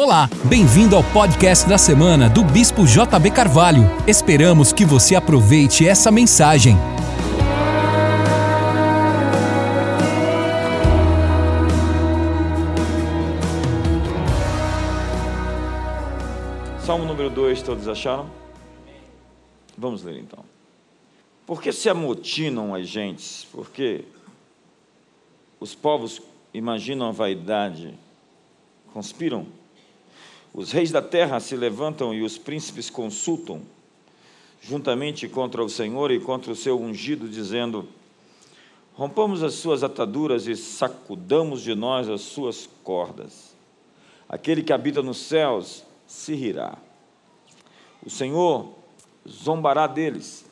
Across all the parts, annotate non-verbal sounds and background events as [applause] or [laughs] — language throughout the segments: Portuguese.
Olá, bem-vindo ao podcast da semana do Bispo JB Carvalho. Esperamos que você aproveite essa mensagem. Salmo número 2, todos acharam? Vamos ler então. Por que se amotinam as gentes? Porque os povos imaginam a vaidade, conspiram. Os reis da terra se levantam e os príncipes consultam, juntamente contra o Senhor e contra o seu ungido, dizendo: Rompamos as suas ataduras e sacudamos de nós as suas cordas. Aquele que habita nos céus se rirá. O Senhor zombará deles.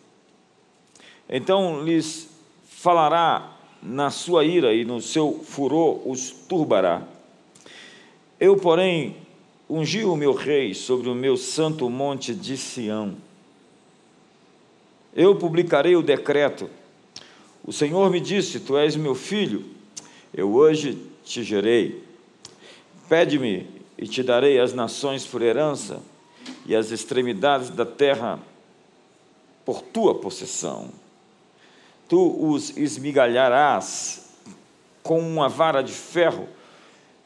Então lhes falará na sua ira e no seu furor os turbará. Eu, porém, ungi o meu rei sobre o meu santo monte de Sião. Eu publicarei o decreto. O Senhor me disse: Tu és meu filho, eu hoje te gerei. Pede-me e te darei as nações por herança e as extremidades da terra por tua possessão. Tu os esmigalharás com uma vara de ferro,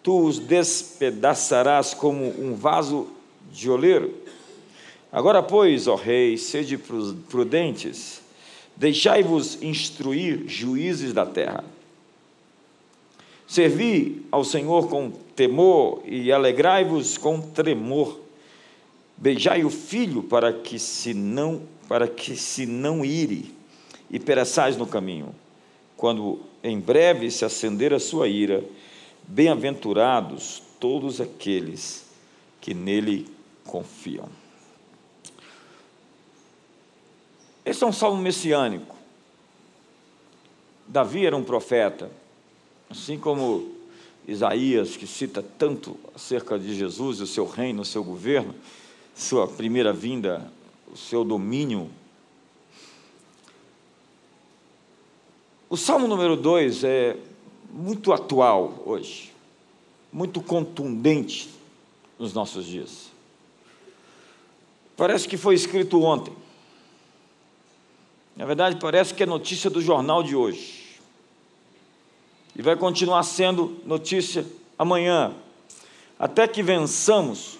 tu os despedaçarás como um vaso de oleiro. Agora, pois, ó rei, sede prudentes, deixai-vos instruir juízes da terra. Servi ao Senhor com temor e alegrai-vos com tremor. Beijai o filho para que se não para que se não ire e pereçais no caminho. Quando em breve se acender a sua ira, bem-aventurados todos aqueles que nele confiam. Esse é um salmo messiânico. Davi era um profeta, assim como Isaías, que cita tanto acerca de Jesus, o seu reino, o seu governo, sua primeira vinda, o seu domínio. O salmo número 2 é muito atual hoje, muito contundente nos nossos dias. Parece que foi escrito ontem. Na verdade, parece que é notícia do jornal de hoje. E vai continuar sendo notícia amanhã, até que vençamos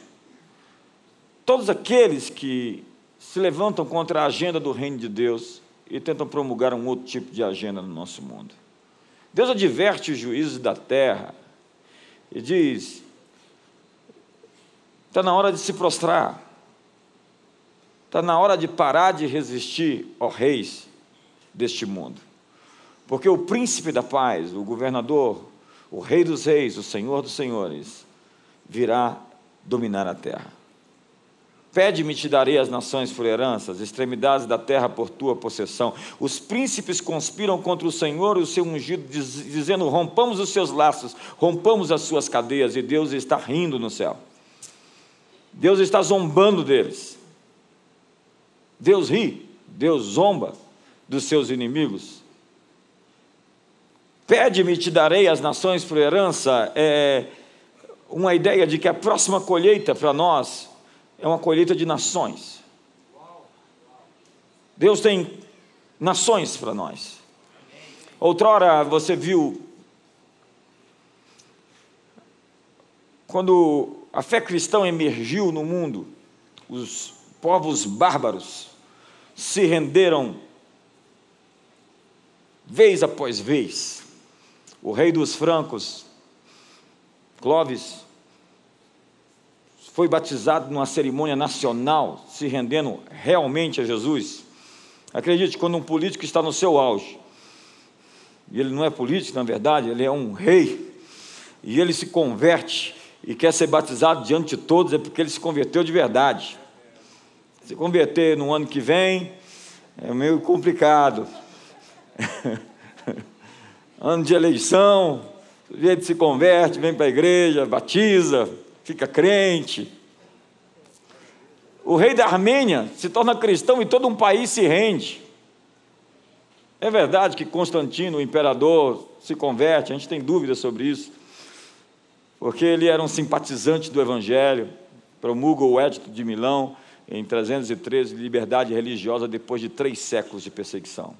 todos aqueles que se levantam contra a agenda do reino de Deus e tentam promulgar um outro tipo de agenda no nosso mundo. Deus adverte os juízes da terra e diz: está na hora de se prostrar, está na hora de parar de resistir, ó reis deste mundo. Porque o príncipe da paz, o governador, o rei dos reis, o senhor dos senhores, virá dominar a terra. Pede-me, te darei as nações por herança, as extremidades da terra por tua possessão. Os príncipes conspiram contra o Senhor e o seu ungido, dizendo: rompamos os seus laços, rompamos as suas cadeias, e Deus está rindo no céu. Deus está zombando deles. Deus ri, Deus zomba dos seus inimigos. Pede-me, te darei as nações por herança. É uma ideia de que a próxima colheita para nós é uma colheita de nações. Deus tem nações para nós. Outrora você viu quando a fé cristã emergiu no mundo, os povos bárbaros se renderam vez após vez. O rei dos francos, Clovis, foi batizado numa cerimônia nacional, se rendendo realmente a Jesus. Acredite, quando um político está no seu auge, e ele não é político, na verdade, ele é um rei, e ele se converte e quer ser batizado diante de todos, é porque ele se converteu de verdade. Se converter no ano que vem é meio complicado. [laughs] ano de eleição, o sujeito se converte, vem para a igreja, batiza, fica crente. O rei da Armênia se torna cristão e todo um país se rende. É verdade que Constantino, o imperador, se converte, a gente tem dúvidas sobre isso. porque ele era um simpatizante do Evangelho, promulga o Edito de Milão em 313, liberdade religiosa depois de três séculos de perseguição.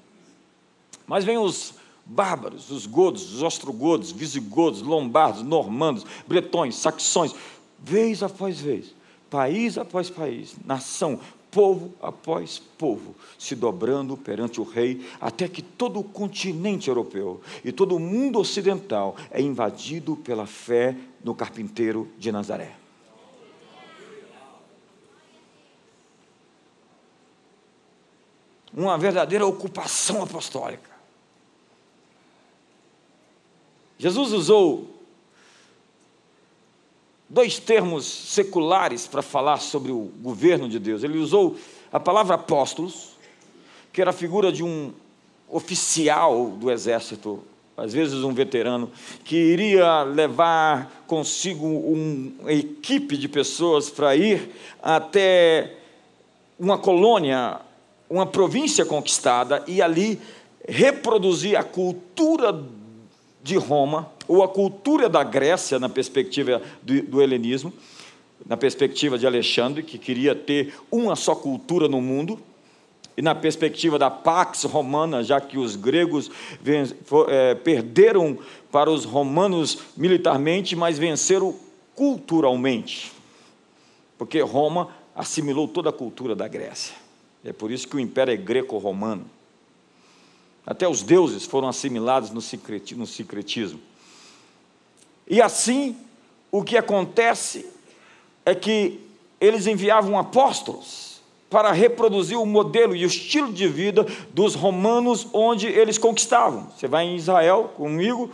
Mas vem os bárbaros, os godos, os ostrogodos, visigodos, lombardos, normandos, bretões, saxões, vez após vez, país após país, nação, povo após povo, se dobrando perante o rei, até que todo o continente europeu e todo o mundo ocidental é invadido pela fé no carpinteiro de Nazaré. Uma verdadeira ocupação apostólica. Jesus usou dois termos seculares para falar sobre o governo de Deus. Ele usou a palavra apóstolos, que era a figura de um oficial do exército, às vezes um veterano, que iria levar consigo uma equipe de pessoas para ir até uma colônia, uma província conquistada e ali reproduzir a cultura de Roma, ou a cultura da Grécia, na perspectiva do, do helenismo, na perspectiva de Alexandre, que queria ter uma só cultura no mundo, e na perspectiva da Pax Romana, já que os gregos é, perderam para os romanos militarmente, mas venceram culturalmente, porque Roma assimilou toda a cultura da Grécia. É por isso que o império é greco-romano. Até os deuses foram assimilados no secretismo. E assim, o que acontece é que eles enviavam apóstolos para reproduzir o modelo e o estilo de vida dos romanos onde eles conquistavam. Você vai em Israel comigo,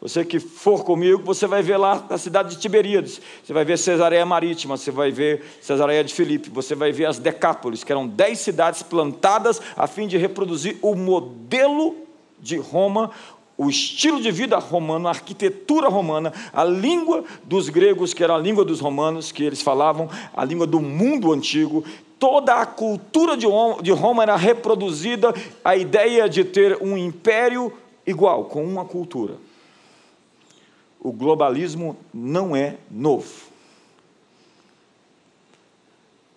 você que for comigo, você vai ver lá a cidade de Tiberíades, você vai ver Cesareia Marítima, você vai ver Cesareia de Filipe, você vai ver as Decápolis, que eram dez cidades plantadas a fim de reproduzir o modelo de Roma, o estilo de vida romano, a arquitetura romana, a língua dos gregos, que era a língua dos romanos, que eles falavam, a língua do mundo antigo, toda a cultura de Roma era reproduzida, a ideia de ter um império igual, com uma cultura o globalismo não é novo.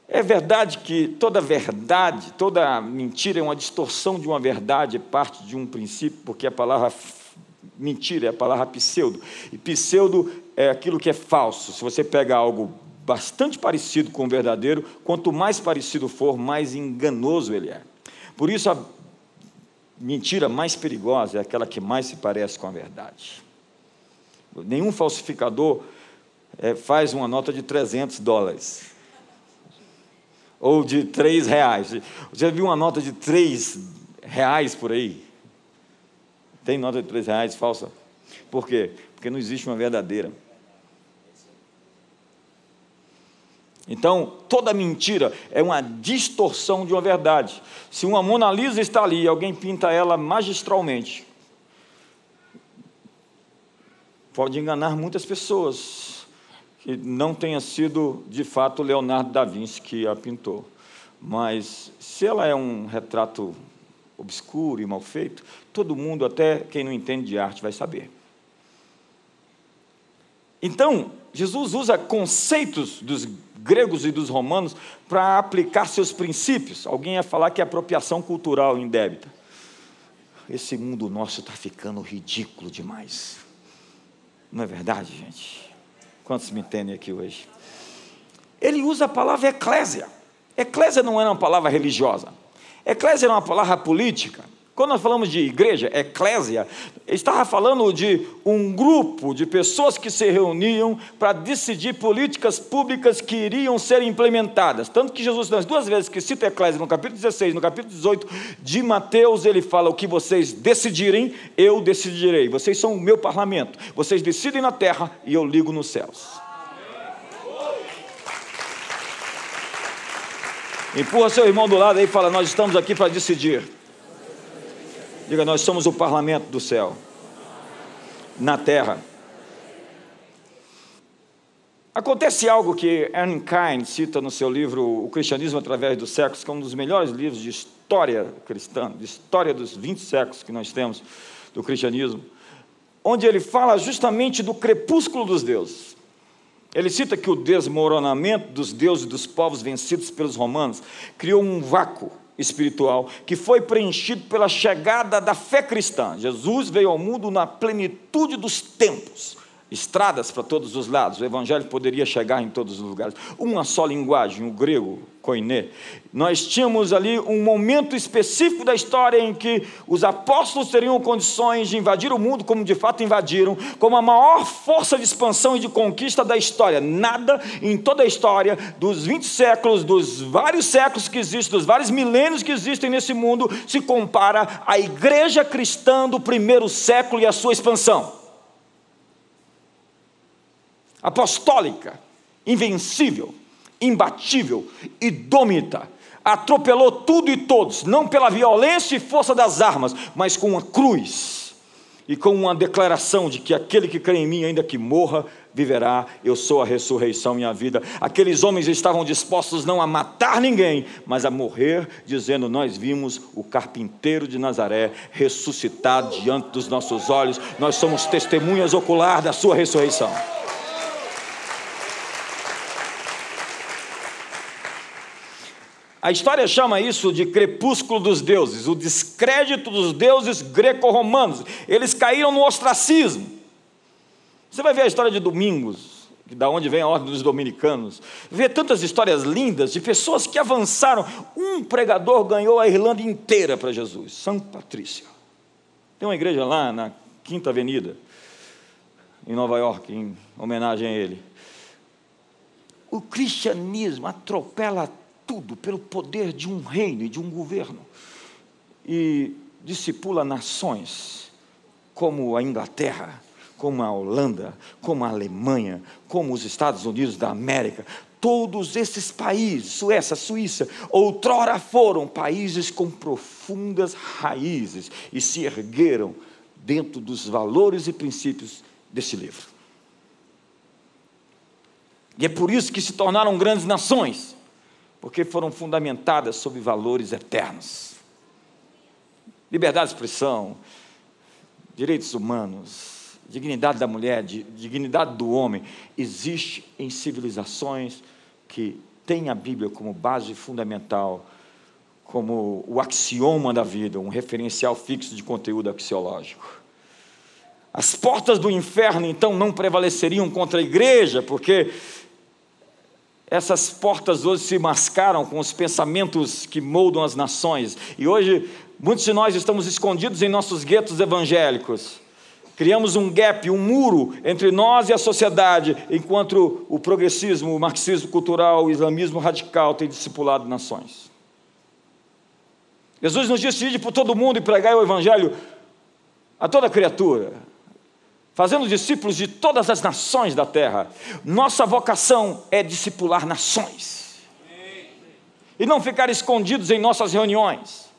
É verdade que toda verdade, toda mentira é uma distorção de uma verdade, é parte de um princípio, porque a palavra mentira é a palavra pseudo. E pseudo é aquilo que é falso. Se você pega algo bastante parecido com o verdadeiro, quanto mais parecido for, mais enganoso ele é. Por isso, a mentira mais perigosa é aquela que mais se parece com a verdade. Nenhum falsificador é, faz uma nota de 300 dólares. Ou de 3 reais. Você viu uma nota de 3 reais por aí? Tem nota de 3 reais falsa? Por quê? Porque não existe uma verdadeira. Então, toda mentira é uma distorção de uma verdade. Se uma Mona Lisa está ali e alguém pinta ela magistralmente, pode enganar muitas pessoas, que não tenha sido de fato Leonardo da Vinci que a pintou. Mas se ela é um retrato obscuro e mal feito, todo mundo, até quem não entende de arte, vai saber. Então, Jesus usa conceitos dos gregos e dos romanos para aplicar seus princípios. Alguém ia falar que é apropriação cultural indébita. Esse mundo nosso está ficando ridículo demais. Não é verdade, gente? Quantos me entendem aqui hoje? Ele usa a palavra eclésia. Eclésia não é uma palavra religiosa. Eclésia é uma palavra política. Quando nós falamos de igreja, eclésia, estava falando de um grupo de pessoas que se reuniam para decidir políticas públicas que iriam ser implementadas. Tanto que Jesus, nas duas vezes que cita eclésia, no capítulo 16 no capítulo 18 de Mateus, ele fala: O que vocês decidirem, eu decidirei. Vocês são o meu parlamento. Vocês decidem na terra e eu ligo nos céus. Empurra seu irmão do lado aí e fala: Nós estamos aqui para decidir. Diga, nós somos o parlamento do céu, na terra. Acontece algo que Anne Kine cita no seu livro O Cristianismo através dos séculos, que é um dos melhores livros de história cristã, de história dos 20 séculos que nós temos do cristianismo. onde ele fala justamente do crepúsculo dos deuses. Ele cita que o desmoronamento dos deuses e dos povos vencidos pelos romanos criou um vácuo espiritual que foi preenchido pela chegada da fé cristã. Jesus veio ao mundo na plenitude dos tempos estradas para todos os lados, o evangelho poderia chegar em todos os lugares. Uma só linguagem, o grego, koiné. Nós tínhamos ali um momento específico da história em que os apóstolos teriam condições de invadir o mundo, como de fato invadiram, como a maior força de expansão e de conquista da história. Nada em toda a história, dos 20 séculos, dos vários séculos que existem, dos vários milênios que existem nesse mundo, se compara à igreja cristã do primeiro século e a sua expansão apostólica, invencível, imbatível, idômita, atropelou tudo e todos, não pela violência e força das armas, mas com uma cruz e com uma declaração de que aquele que crê em mim, ainda que morra, viverá, eu sou a ressurreição e a vida. Aqueles homens estavam dispostos não a matar ninguém, mas a morrer, dizendo: Nós vimos o carpinteiro de Nazaré ressuscitar diante dos nossos olhos, nós somos testemunhas ocular da sua ressurreição. A história chama isso de crepúsculo dos deuses, o descrédito dos deuses greco-romanos. Eles caíram no ostracismo. Você vai ver a história de Domingos, da onde vem a ordem dos dominicanos. Vê tantas histórias lindas de pessoas que avançaram. Um pregador ganhou a Irlanda inteira para Jesus, São Patrícia. Tem uma igreja lá na Quinta Avenida, em Nova York, em homenagem a ele. O cristianismo atropela tudo pelo poder de um reino e de um governo. E discipula nações como a Inglaterra, como a Holanda, como a Alemanha, como os Estados Unidos da América. Todos esses países, Suécia, Suíça, outrora foram países com profundas raízes e se ergueram dentro dos valores e princípios desse livro. E é por isso que se tornaram grandes nações porque foram fundamentadas sobre valores eternos. Liberdade de expressão, direitos humanos, dignidade da mulher, dignidade do homem, existe em civilizações que têm a Bíblia como base fundamental, como o axioma da vida, um referencial fixo de conteúdo axiológico. As portas do inferno, então, não prevaleceriam contra a igreja, porque essas portas hoje se mascaram com os pensamentos que moldam as nações. E hoje, muitos de nós estamos escondidos em nossos guetos evangélicos. Criamos um gap, um muro entre nós e a sociedade, enquanto o progressismo, o marxismo cultural, o islamismo radical tem discipulado nações. Jesus nos disse ir por todo mundo e pregar o evangelho a toda criatura fazendo discípulos de todas as nações da terra. Nossa vocação é discipular nações. E não ficar escondidos em nossas reuniões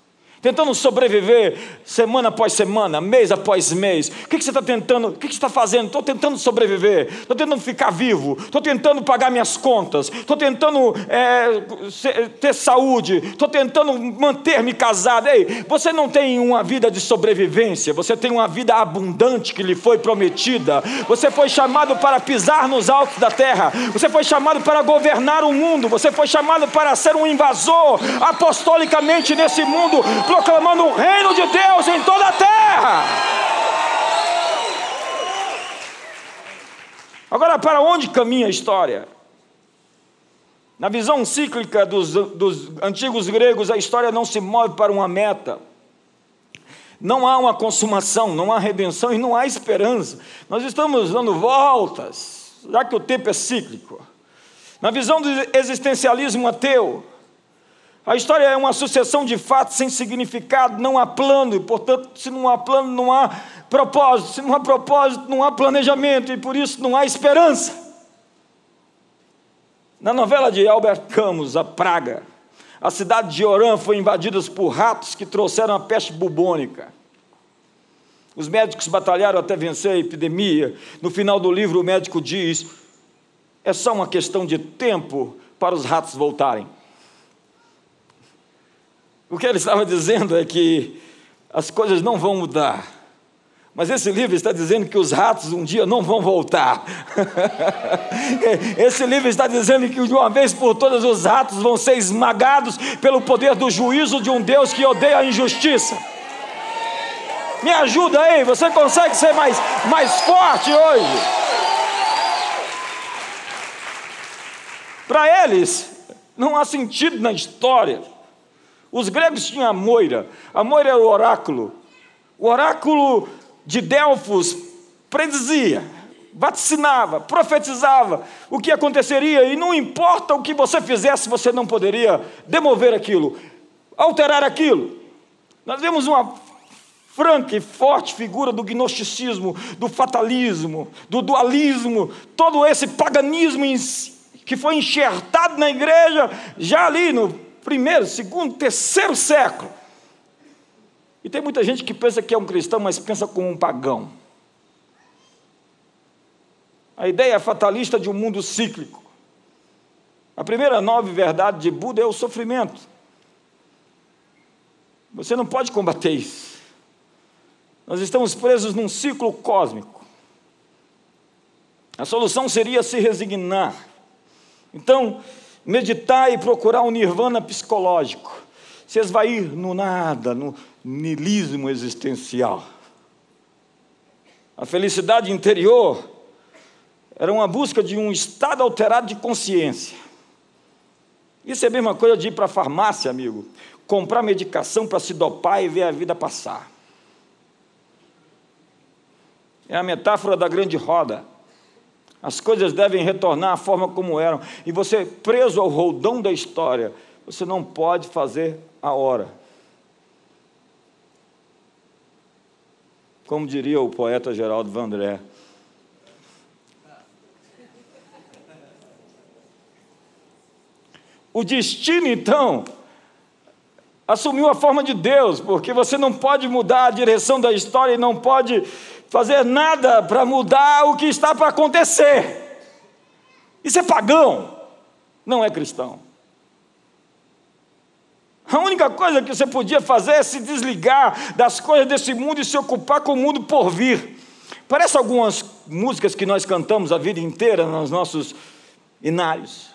tentando sobreviver semana após semana, mês após mês. O que, você está tentando? O que, você está fazendo? Estou tentando sobreviver, estou tentando ficar vivo, estou tentando pagar minhas contas, estou tentando é, ter saúde, estou tentando manter-me casado. Ei, você não tem uma vida de sobrevivência, você tem uma vida abundante que lhe foi prometida. Você foi chamado para pisar nos altos da terra, você foi chamado para governar o mundo, você foi chamado para ser um invasor apostolicamente nesse mundo proclamando o reino de Deus em toda a terra. Agora, para onde caminha a história? Na visão cíclica dos, dos antigos gregos, a história não se move para uma meta. Não há uma consumação, não há redenção e não há esperança. Nós estamos dando voltas, já que o tempo é cíclico. Na visão do existencialismo ateu, a história é uma sucessão de fatos sem significado, não há plano, e portanto, se não há plano, não há propósito, se não há propósito, não há planejamento, e por isso não há esperança. Na novela de Albert Camus, A Praga, a cidade de Orã foi invadida por ratos que trouxeram a peste bubônica. Os médicos batalharam até vencer a epidemia. No final do livro, o médico diz: é só uma questão de tempo para os ratos voltarem. O que ele estava dizendo é que as coisas não vão mudar, Mas esse livro está dizendo que os ratos um dia não vão voltar. [laughs] esse livro está dizendo que de uma vez por todas os ratos vão ser esmagados pelo poder do juízo de um Deus que odeia a injustiça. Me ajuda aí, você consegue ser mais, mais forte hoje? Para eles, não há sentido na história. Os gregos tinham a moira, a moira era o oráculo. O oráculo de Delfos predizia, vaticinava, profetizava o que aconteceria, e não importa o que você fizesse, você não poderia demover aquilo, alterar aquilo. Nós vemos uma franca e forte figura do gnosticismo, do fatalismo, do dualismo, todo esse paganismo que foi enxertado na igreja já ali no primeiro, segundo, terceiro século. E tem muita gente que pensa que é um cristão, mas pensa como um pagão. A ideia fatalista de um mundo cíclico. A primeira nove verdade de Buda é o sofrimento. Você não pode combater isso. Nós estamos presos num ciclo cósmico. A solução seria se resignar. Então, meditar e procurar um nirvana psicológico. Se esvair no nada, no nilismo existencial. A felicidade interior era uma busca de um estado alterado de consciência. Isso é a mesma coisa de ir para a farmácia, amigo, comprar medicação para se dopar e ver a vida passar. É a metáfora da grande roda. As coisas devem retornar à forma como eram. E você, preso ao roldão da história, você não pode fazer a hora. Como diria o poeta Geraldo Vandré. O destino, então, assumiu a forma de Deus, porque você não pode mudar a direção da história e não pode fazer nada para mudar o que está para acontecer. Isso é pagão, não é cristão. A única coisa que você podia fazer é se desligar das coisas desse mundo e se ocupar com o mundo por vir. Parece algumas músicas que nós cantamos a vida inteira nos nossos inários.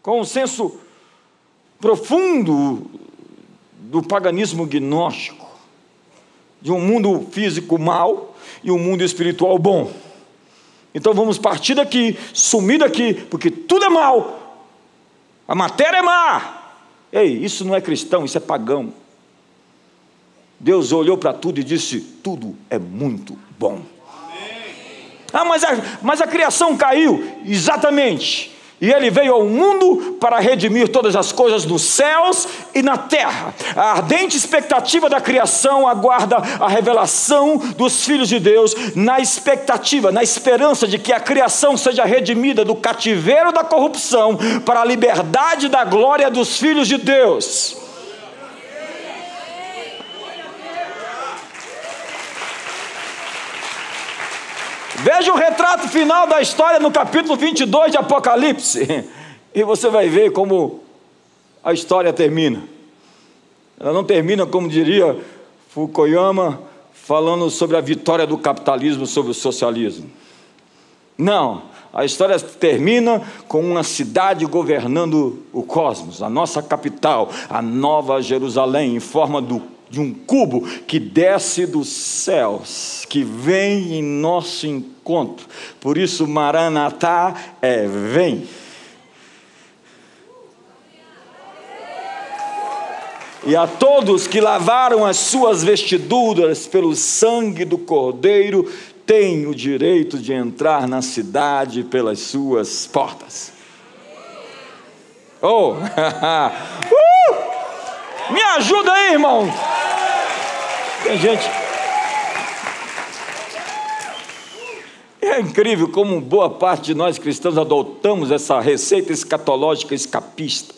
Com um senso profundo do paganismo gnóstico, de um mundo físico mau e um mundo espiritual bom. Então vamos partir daqui, sumir daqui, porque tudo é mal. A matéria é má. Ei, isso não é cristão, isso é pagão. Deus olhou para tudo e disse: tudo é muito bom. Ah, mas a, mas a criação caiu. Exatamente. E ele veio ao mundo para redimir todas as coisas nos céus e na terra. A ardente expectativa da criação aguarda a revelação dos filhos de Deus, na expectativa, na esperança de que a criação seja redimida do cativeiro da corrupção para a liberdade da glória dos filhos de Deus. Veja o retrato final da história no capítulo 22 de Apocalipse, e você vai ver como a história termina. Ela não termina, como diria Fukuyama, falando sobre a vitória do capitalismo sobre o socialismo. Não, a história termina com uma cidade governando o cosmos, a nossa capital, a Nova Jerusalém, em forma do de um cubo que desce dos céus, que vem em nosso encontro. Por isso, Maranatá é vem. E a todos que lavaram as suas vestiduras pelo sangue do Cordeiro, têm o direito de entrar na cidade pelas suas portas. Oh! [laughs] Me ajuda aí, irmão! Tem gente. É incrível como boa parte de nós cristãos adotamos essa receita escatológica escapista.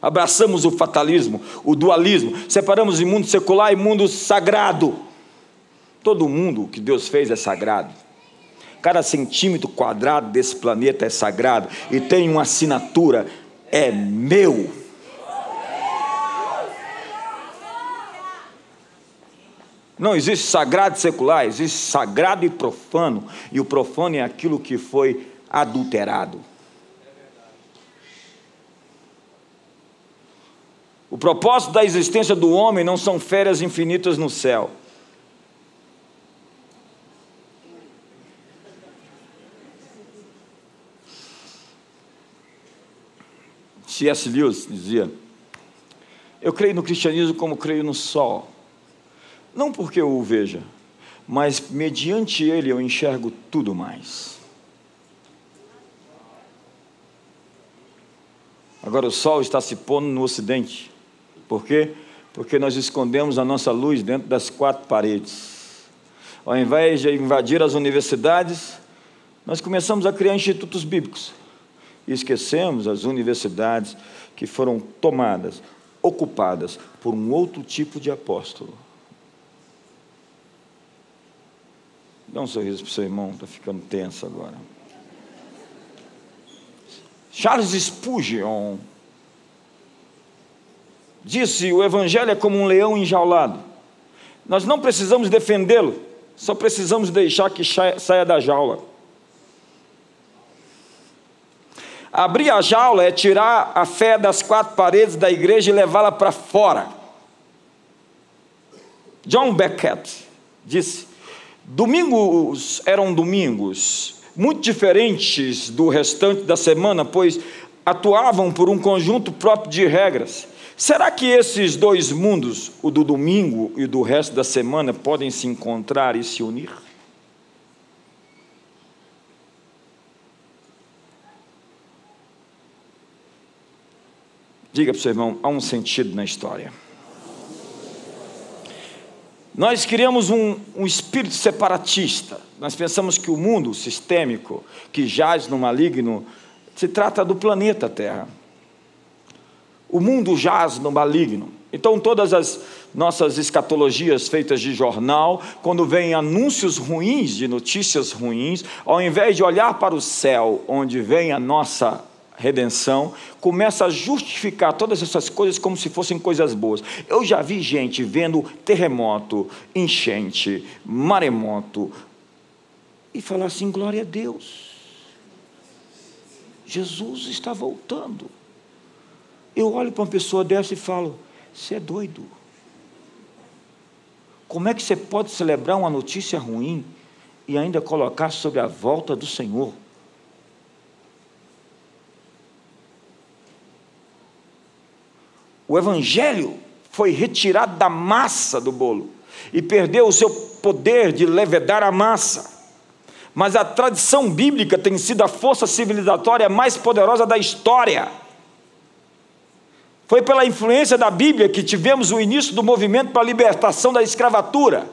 Abraçamos o fatalismo, o dualismo, separamos o mundo secular e mundo sagrado. Todo mundo que Deus fez é sagrado. Cada centímetro quadrado desse planeta é sagrado e tem uma assinatura: é meu. Não existe sagrado e secular, existe sagrado e profano. E o profano é aquilo que foi adulterado. O propósito da existência do homem não são férias infinitas no céu. C.S. Lewis dizia: Eu creio no cristianismo como creio no sol. Não porque eu o veja, mas mediante ele eu enxergo tudo mais. Agora o sol está se pondo no ocidente. Por quê? Porque nós escondemos a nossa luz dentro das quatro paredes. Ao invés de invadir as universidades, nós começamos a criar institutos bíblicos. E esquecemos as universidades que foram tomadas, ocupadas por um outro tipo de apóstolo. Dá um sorriso para o seu irmão, está ficando tenso agora. Charles Spurgeon disse: o Evangelho é como um leão enjaulado. Nós não precisamos defendê-lo, só precisamos deixar que saia da jaula. Abrir a jaula é tirar a fé das quatro paredes da igreja e levá-la para fora. John Beckett disse: domingos eram domingos muito diferentes do restante da semana, pois atuavam por um conjunto próprio de regras. Será que esses dois mundos, o do domingo e do resto da semana, podem se encontrar e se unir? Diga para o seu irmão, há um sentido na história. Nós criamos um, um, espírito separatista. Nós pensamos que o mundo sistêmico, que jaz no maligno, se trata do planeta Terra. O mundo jaz no maligno. Então, todas as nossas escatologias feitas de jornal, quando vêm anúncios ruins, de notícias ruins, ao invés de olhar para o céu, onde vem a nossa redenção, começa a justificar todas essas coisas como se fossem coisas boas. Eu já vi gente vendo terremoto, enchente, maremoto, e falar assim: glória a Deus. Jesus está voltando. Eu olho para uma pessoa dessa e falo: você é doido. Como é que você pode celebrar uma notícia ruim e ainda colocar sobre a volta do Senhor? O Evangelho foi retirado da massa do bolo e perdeu o seu poder de levedar a massa. Mas a tradição bíblica tem sido a força civilizatória mais poderosa da história. Foi pela influência da Bíblia que tivemos o início do movimento para a libertação da escravatura.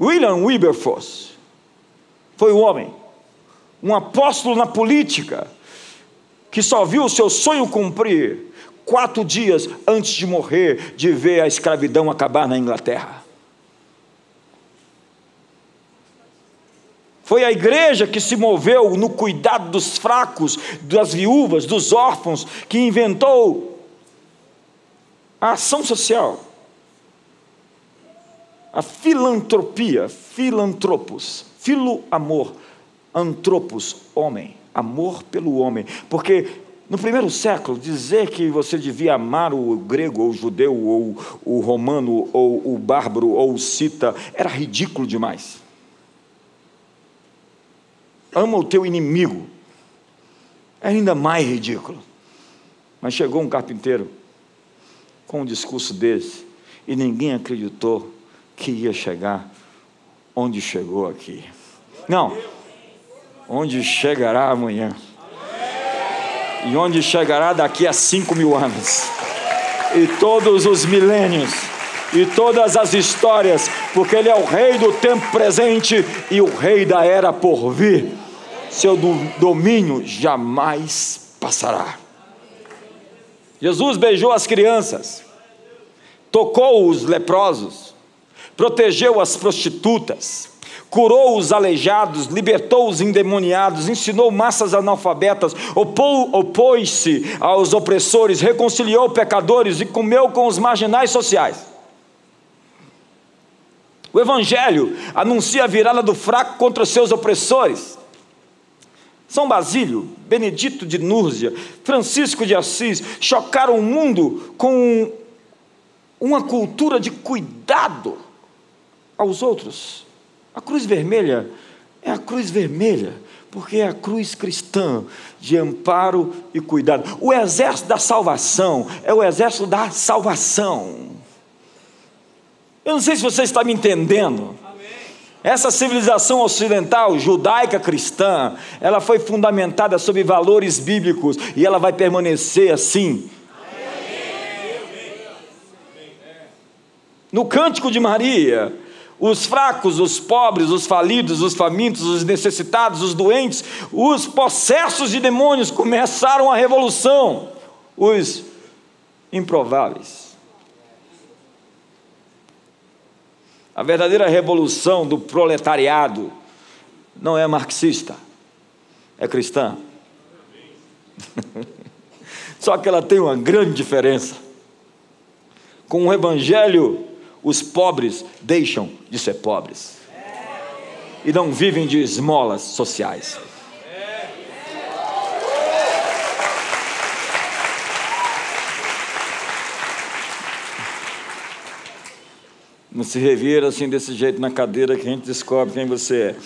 William Wilberforce foi um homem, um apóstolo na política, que só viu o seu sonho cumprir quatro dias antes de morrer, de ver a escravidão acabar na Inglaterra. Foi a igreja que se moveu no cuidado dos fracos, das viúvas, dos órfãos, que inventou a ação social, a filantropia, filantropos, filo amor, antropos, homem, amor pelo homem, porque no primeiro século, dizer que você devia amar o grego, ou o judeu, ou o romano, ou o bárbaro, ou o cita, era ridículo demais ama o teu inimigo. É ainda mais ridículo. Mas chegou um carpinteiro com um discurso desse e ninguém acreditou que ia chegar onde chegou aqui. Não, onde chegará amanhã. E onde chegará daqui a cinco mil anos. E todos os milênios e todas as histórias, porque Ele é o Rei do tempo presente e o Rei da era por vir seu domínio jamais passará. Jesus beijou as crianças, tocou os leprosos, protegeu as prostitutas, curou os aleijados, libertou os endemoniados, ensinou massas analfabetas, opôs-se aos opressores, reconciliou pecadores e comeu com os marginais sociais. O Evangelho anuncia a virada do fraco contra seus opressores. São Basílio, Benedito de Núrsia, Francisco de Assis chocaram o mundo com uma cultura de cuidado aos outros. A cruz vermelha é a cruz vermelha, porque é a cruz cristã de amparo e cuidado. O exército da salvação é o exército da salvação. Eu não sei se você está me entendendo. Essa civilização ocidental, judaica cristã, ela foi fundamentada sobre valores bíblicos e ela vai permanecer assim. No cântico de Maria, os fracos, os pobres, os falidos, os famintos, os necessitados, os doentes, os possessos de demônios começaram a revolução, os improváveis. A verdadeira revolução do proletariado não é marxista, é cristã. [laughs] Só que ela tem uma grande diferença. Com o Evangelho, os pobres deixam de ser pobres e não vivem de esmolas sociais. Não se revira assim desse jeito na cadeira que a gente descobre quem você é.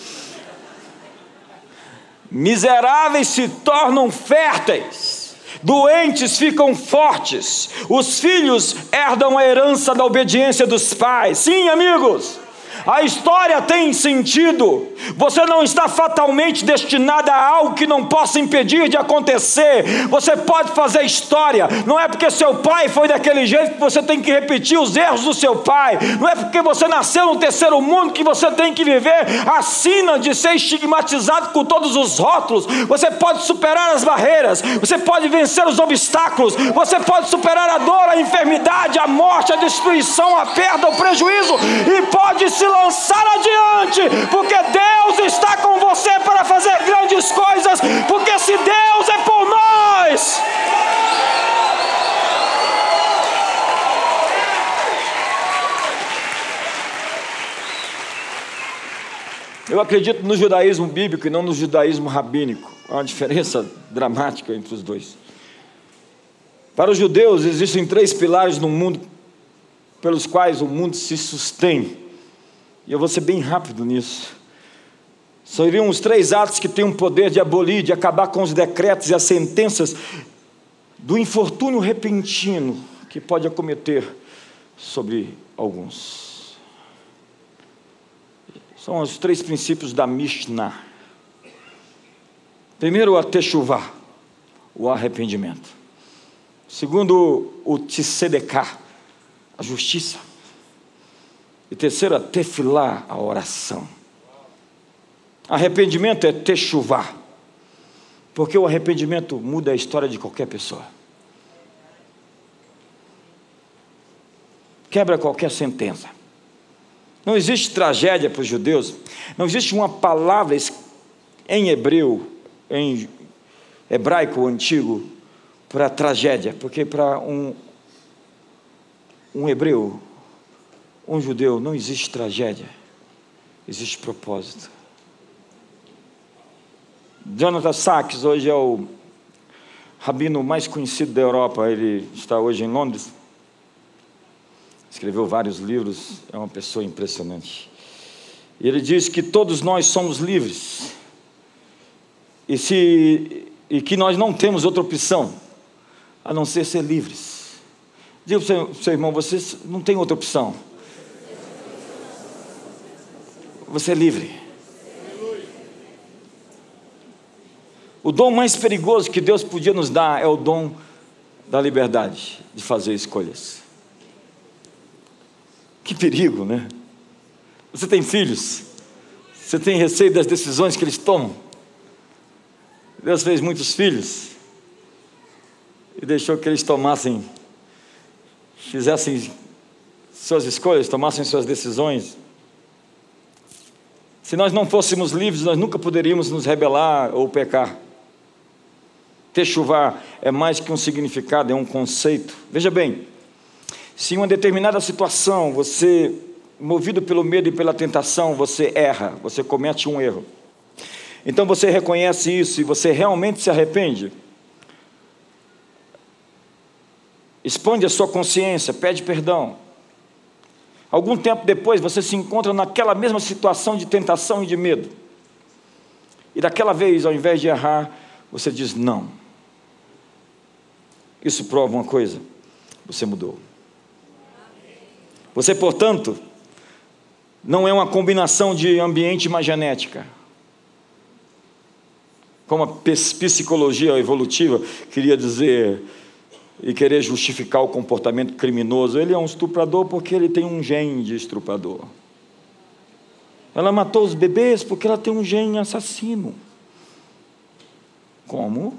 Miseráveis se tornam férteis, doentes ficam fortes, os filhos herdam a herança da obediência dos pais. Sim, amigos. A história tem sentido. Você não está fatalmente destinada a algo que não possa impedir de acontecer. Você pode fazer história. Não é porque seu pai foi daquele jeito que você tem que repetir os erros do seu pai. Não é porque você nasceu no terceiro mundo que você tem que viver a de ser estigmatizado com todos os rótulos. Você pode superar as barreiras. Você pode vencer os obstáculos. Você pode superar a dor, a enfermidade, a morte, a destruição, a perda, o prejuízo e pode se lançar adiante, porque Deus está com você para fazer grandes coisas, porque se Deus é por nós. Eu acredito no judaísmo bíblico e não no judaísmo rabínico. Há uma diferença dramática entre os dois. Para os judeus, existem três pilares no mundo pelos quais o mundo se sustém. E eu vou ser bem rápido nisso. Seriam os três atos que têm o poder de abolir, de acabar com os decretos e as sentenças do infortúnio repentino que pode acometer sobre alguns. São os três princípios da Mishnah. Primeiro, a techuvá, o arrependimento. Segundo, o tzedeká, a justiça. E terceiro, a tefilá, a oração. Arrependimento é techuvá, porque o arrependimento muda a história de qualquer pessoa. Quebra qualquer sentença. Não existe tragédia para os judeus, não existe uma palavra em hebreu, em hebraico antigo, para tragédia, porque para um, um hebreu, um judeu não existe tragédia, existe propósito. Jonathan Sachs hoje é o rabino mais conhecido da Europa, ele está hoje em Londres. Escreveu vários livros, é uma pessoa impressionante. E ele diz que todos nós somos livres. E, se, e que nós não temos outra opção a não ser ser livres. Diga para o seu irmão, você não tem outra opção você é livre. O dom mais perigoso que Deus podia nos dar é o dom da liberdade de fazer escolhas. Que perigo, né? Você tem filhos, você tem receio das decisões que eles tomam. Deus fez muitos filhos e deixou que eles tomassem, fizessem suas escolhas, tomassem suas decisões Se nós não fôssemos livres, nós nunca poderíamos nos rebelar ou pecar. Techuvá é mais que um significado, é um conceito. Veja bem, se em uma determinada situação você, movido pelo medo e pela tentação, você erra, você comete um erro. Então você reconhece isso e você realmente se arrepende. Expande a sua consciência, pede perdão. Algum tempo depois você se encontra naquela mesma situação de tentação e de medo. E daquela vez, ao invés de errar, você diz não. Isso prova uma coisa: você mudou. Você, portanto, não é uma combinação de ambiente e genética. Como a psicologia evolutiva queria dizer, e querer justificar o comportamento criminoso. Ele é um estuprador porque ele tem um gene de estuprador. Ela matou os bebês porque ela tem um gene assassino. Como?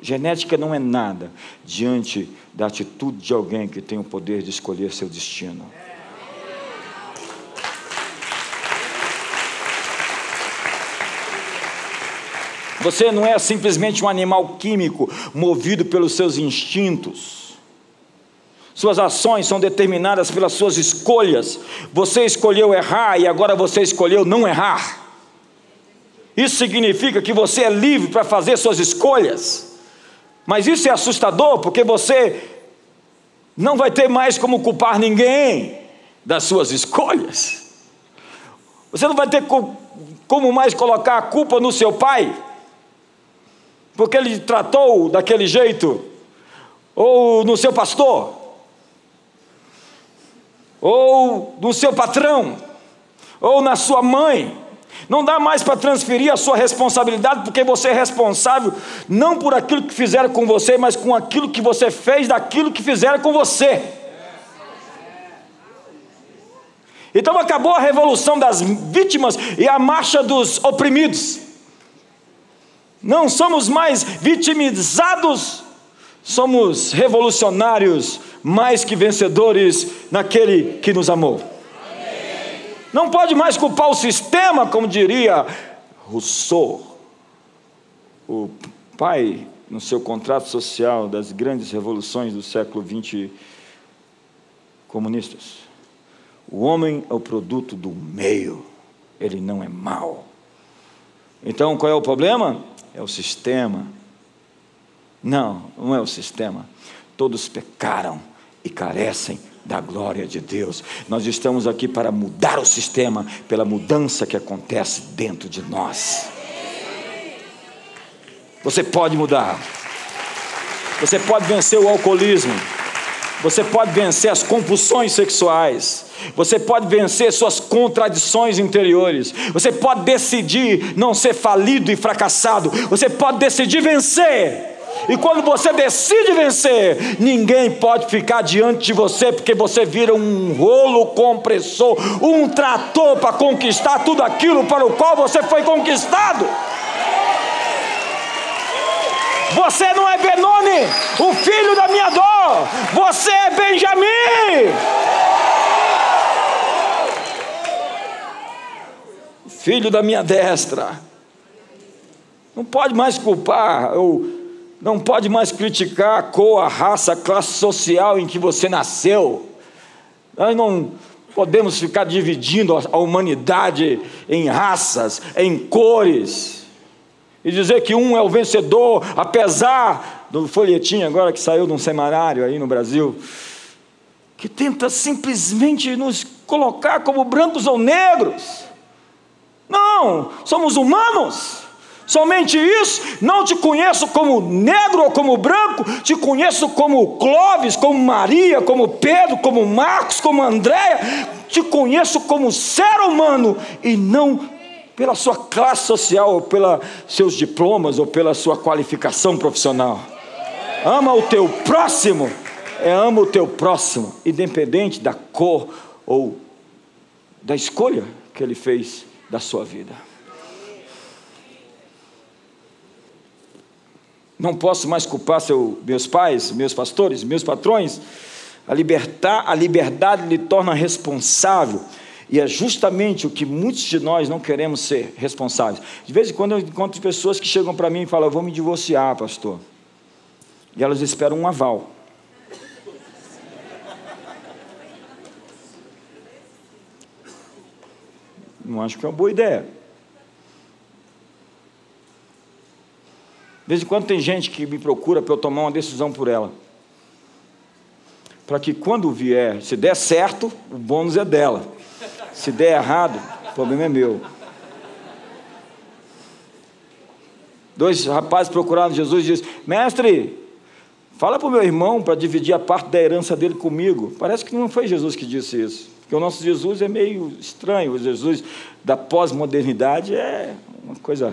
Genética não é nada diante da atitude de alguém que tem o poder de escolher seu destino. Você não é simplesmente um animal químico movido pelos seus instintos. Suas ações são determinadas pelas suas escolhas. Você escolheu errar e agora você escolheu não errar. Isso significa que você é livre para fazer suas escolhas. Mas isso é assustador porque você não vai ter mais como culpar ninguém das suas escolhas. Você não vai ter como mais colocar a culpa no seu pai porque ele tratou daquele jeito, ou no seu pastor, ou no seu patrão, ou na sua mãe. Não dá mais para transferir a sua responsabilidade, porque você é responsável não por aquilo que fizeram com você, mas com aquilo que você fez daquilo que fizeram com você. Então acabou a revolução das vítimas e a marcha dos oprimidos. Não somos mais vitimizados, somos revolucionários, mais que vencedores naquele que nos amou. Não pode mais culpar o sistema, como diria Rousseau, o pai, no seu contrato social das grandes revoluções do século XX comunistas. O homem é o produto do meio, ele não é mau. Então qual é o problema? é o sistema. Não, não é o sistema. Todos pecaram e carecem da glória de Deus. Nós estamos aqui para mudar o sistema pela mudança que acontece dentro de nós. Você pode mudar. Você pode vencer o alcoolismo. Você pode vencer as compulsões sexuais. Você pode vencer suas contradições interiores. Você pode decidir não ser falido e fracassado. Você pode decidir vencer. E quando você decide vencer, ninguém pode ficar diante de você, porque você vira um rolo compressor, um trator para conquistar tudo aquilo para o qual você foi conquistado. Você não é Benoni, o filho da minha dor. Você é Benjamim. Filho da minha destra. Não pode mais culpar, ou não pode mais criticar a cor, a raça, a classe social em que você nasceu. Nós não podemos ficar dividindo a humanidade em raças, em cores e dizer que um é o vencedor, apesar do folhetim agora que saiu de um semanário aí no Brasil, que tenta simplesmente nos colocar como brancos ou negros. Não, somos humanos. Somente isso, não te conheço como negro ou como branco, te conheço como Clóvis, como Maria, como Pedro, como Marcos, como Andréia, te conheço como ser humano e não pela sua classe social, ou pelos seus diplomas, ou pela sua qualificação profissional. Ama o teu próximo, é ama o teu próximo, independente da cor ou da escolha que ele fez da sua vida. Não posso mais culpar seu, meus pais, meus pastores, meus patrões. A, libertar, a liberdade lhe torna responsável E é justamente o que muitos de nós não queremos ser responsáveis. De vez em quando eu encontro pessoas que chegam para mim e falam: Eu vou me divorciar, pastor. E elas esperam um aval. Não acho que é uma boa ideia. De vez em quando tem gente que me procura para eu tomar uma decisão por ela. Para que quando vier, se der certo, o bônus é dela. Se der errado, o problema é meu. Dois rapazes procuraram Jesus e disseram: Mestre, fala para o meu irmão para dividir a parte da herança dele comigo. Parece que não foi Jesus que disse isso. Porque o nosso Jesus é meio estranho. O Jesus da pós-modernidade é uma coisa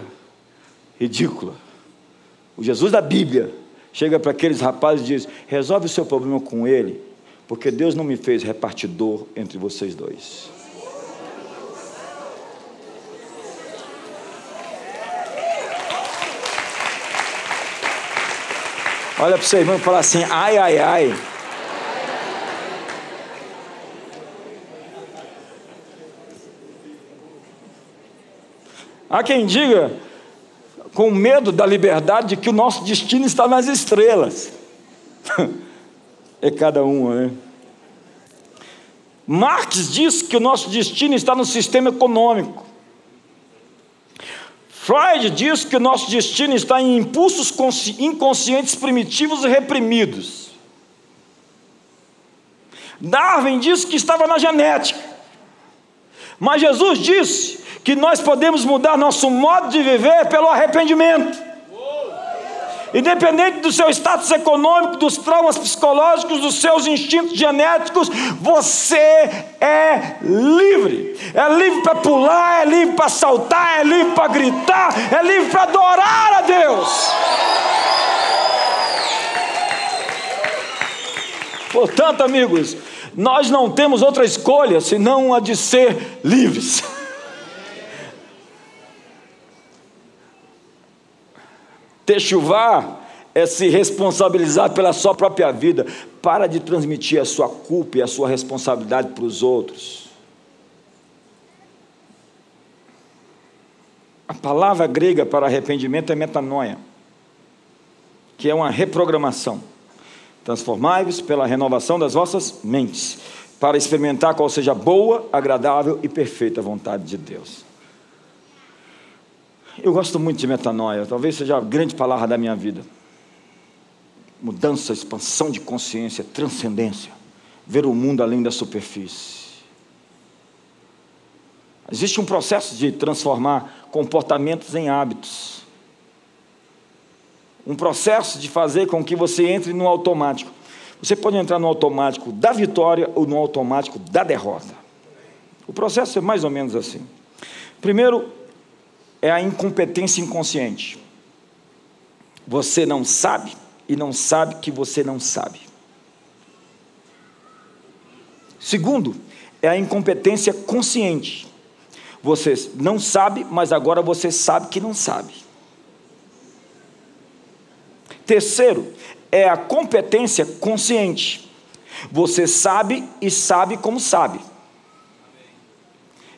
ridícula. O Jesus da Bíblia chega para aqueles rapazes e diz: resolve o seu problema com ele, porque Deus não me fez repartidor entre vocês dois. Olha para o seu irmão e fala assim: ai, ai, ai. Há quem diga, com medo da liberdade, que o nosso destino está nas estrelas. [laughs] é cada uma, né? Marx diz que o nosso destino está no sistema econômico. Freud diz que o nosso destino está em impulsos inconscientes primitivos e reprimidos. Darwin diz que estava na genética. Mas Jesus disse que nós podemos mudar nosso modo de viver pelo arrependimento. Independente do seu status econômico, dos traumas psicológicos, dos seus instintos genéticos, você é livre. É livre para pular, é livre para saltar, é livre para gritar, é livre para adorar a Deus. Portanto, amigos, nós não temos outra escolha senão a de ser livres. [laughs] Techuvá é se responsabilizar pela sua própria vida. Para de transmitir a sua culpa e a sua responsabilidade para os outros. A palavra grega para arrependimento é metanoia, que é uma reprogramação. Transformai-vos pela renovação das vossas mentes, para experimentar qual seja boa, agradável e perfeita vontade de Deus. Eu gosto muito de metanoia, talvez seja a grande palavra da minha vida. Mudança, expansão de consciência, transcendência, ver o mundo além da superfície. Existe um processo de transformar comportamentos em hábitos. Um processo de fazer com que você entre no automático. Você pode entrar no automático da vitória ou no automático da derrota. O processo é mais ou menos assim. Primeiro, é a incompetência inconsciente. Você não sabe e não sabe que você não sabe. Segundo, é a incompetência consciente. Você não sabe, mas agora você sabe que não sabe. Terceiro, é a competência consciente. Você sabe e sabe como sabe.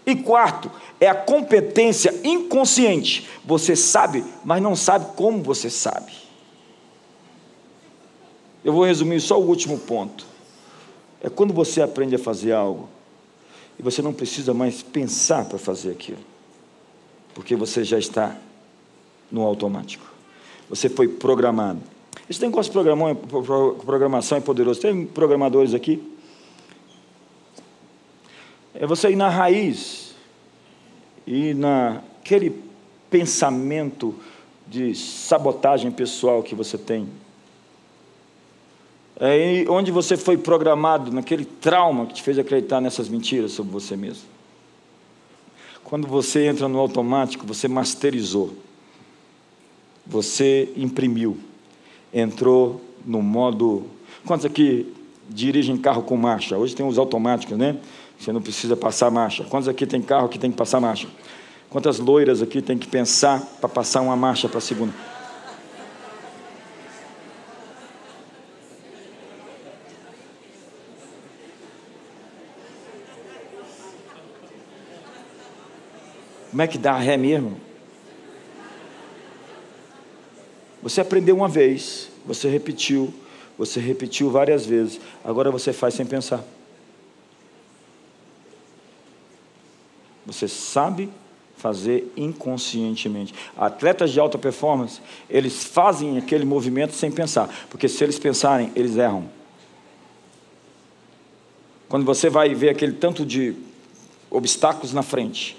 E quarto, é a competência inconsciente. Você sabe, mas não sabe como você sabe. Eu vou resumir só o último ponto. É quando você aprende a fazer algo e você não precisa mais pensar para fazer aquilo, porque você já está no automático. Você foi programado. Esse negócio de programação é poderoso. Tem programadores aqui? É você ir na raiz e naquele pensamento de sabotagem pessoal que você tem. É onde você foi programado, naquele trauma que te fez acreditar nessas mentiras sobre você mesmo. Quando você entra no automático, você masterizou, você imprimiu, entrou no modo. Quantos aqui dirigem carro com marcha? Hoje tem os automáticos, né? Você não precisa passar marcha. Quantos aqui tem carro que tem que passar marcha? Quantas loiras aqui tem que pensar para passar uma marcha para a segunda? Como é que dá ré mesmo? Você aprendeu uma vez, você repetiu, você repetiu várias vezes, agora você faz sem pensar. Você sabe fazer inconscientemente. Atletas de alta performance, eles fazem aquele movimento sem pensar, porque se eles pensarem, eles erram. Quando você vai ver aquele tanto de obstáculos na frente,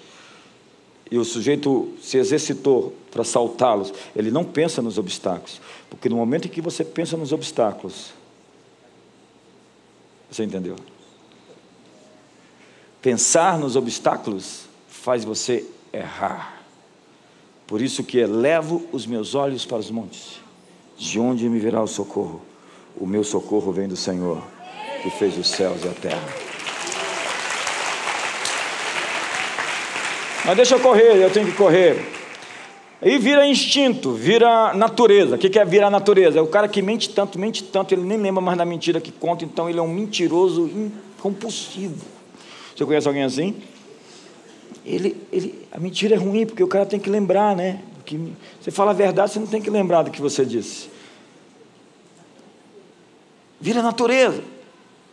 e o sujeito se exercitou para saltá-los, ele não pensa nos obstáculos, porque no momento em que você pensa nos obstáculos, você entendeu? Pensar nos obstáculos faz você errar. Por isso que elevo os meus olhos para os montes, de onde me virá o socorro? O meu socorro vem do Senhor, que fez os céus e a terra. Mas deixa eu correr, eu tenho que correr. Aí vira instinto, vira natureza. O que é virar natureza? É o cara que mente tanto, mente tanto, ele nem lembra mais da mentira que conta, então ele é um mentiroso incompulsivo. Você conhece alguém assim? Ele, ele, a mentira é ruim, porque o cara tem que lembrar, né? Que você fala a verdade, você não tem que lembrar do que você disse. Vira natureza.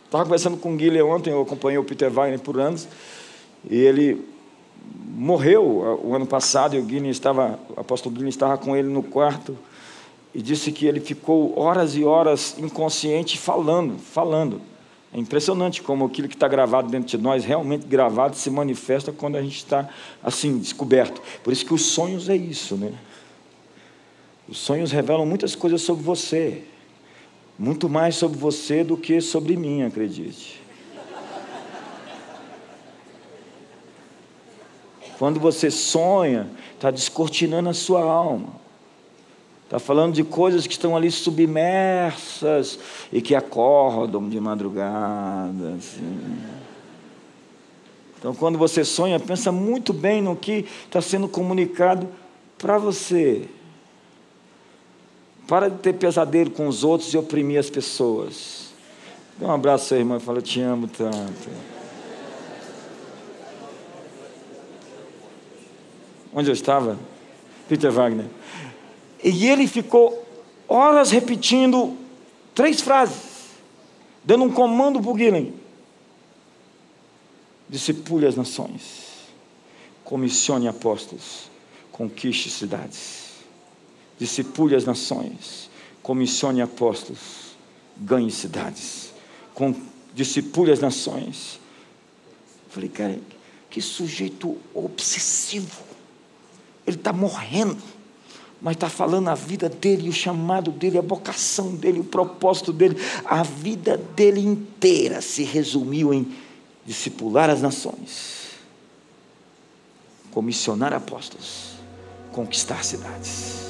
Estava conversando com o Guilherme ontem, eu acompanhei o Peter Wagner por anos, e ele morreu o ano passado e o Guinness estava, o apóstolo Guinness estava com ele no quarto e disse que ele ficou horas e horas inconsciente falando, falando. É impressionante como aquilo que está gravado dentro de nós, realmente gravado, se manifesta quando a gente está assim, descoberto. Por isso que os sonhos é isso, né? Os sonhos revelam muitas coisas sobre você, muito mais sobre você do que sobre mim, acredite. Quando você sonha, está descortinando a sua alma. Está falando de coisas que estão ali submersas e que acordam de madrugada. Assim. Então, quando você sonha, pensa muito bem no que está sendo comunicado para você. Para de ter pesadelo com os outros e oprimir as pessoas. Dê um abraço à sua irmã e fala: Eu te amo tanto. onde eu estava, Peter Wagner. E ele ficou horas repetindo três frases, dando um comando para o Guilherme. Discipule as nações, comissione apóstolos, conquiste cidades. Discipule as nações, comissione apóstolos, ganhe cidades. Com, discipule as nações. falei, cara, que sujeito obsessivo. Ele está morrendo, mas está falando a vida dele, o chamado dele, a vocação dele, o propósito dele. A vida dele inteira se resumiu em discipular as nações, comissionar apóstolos, conquistar cidades.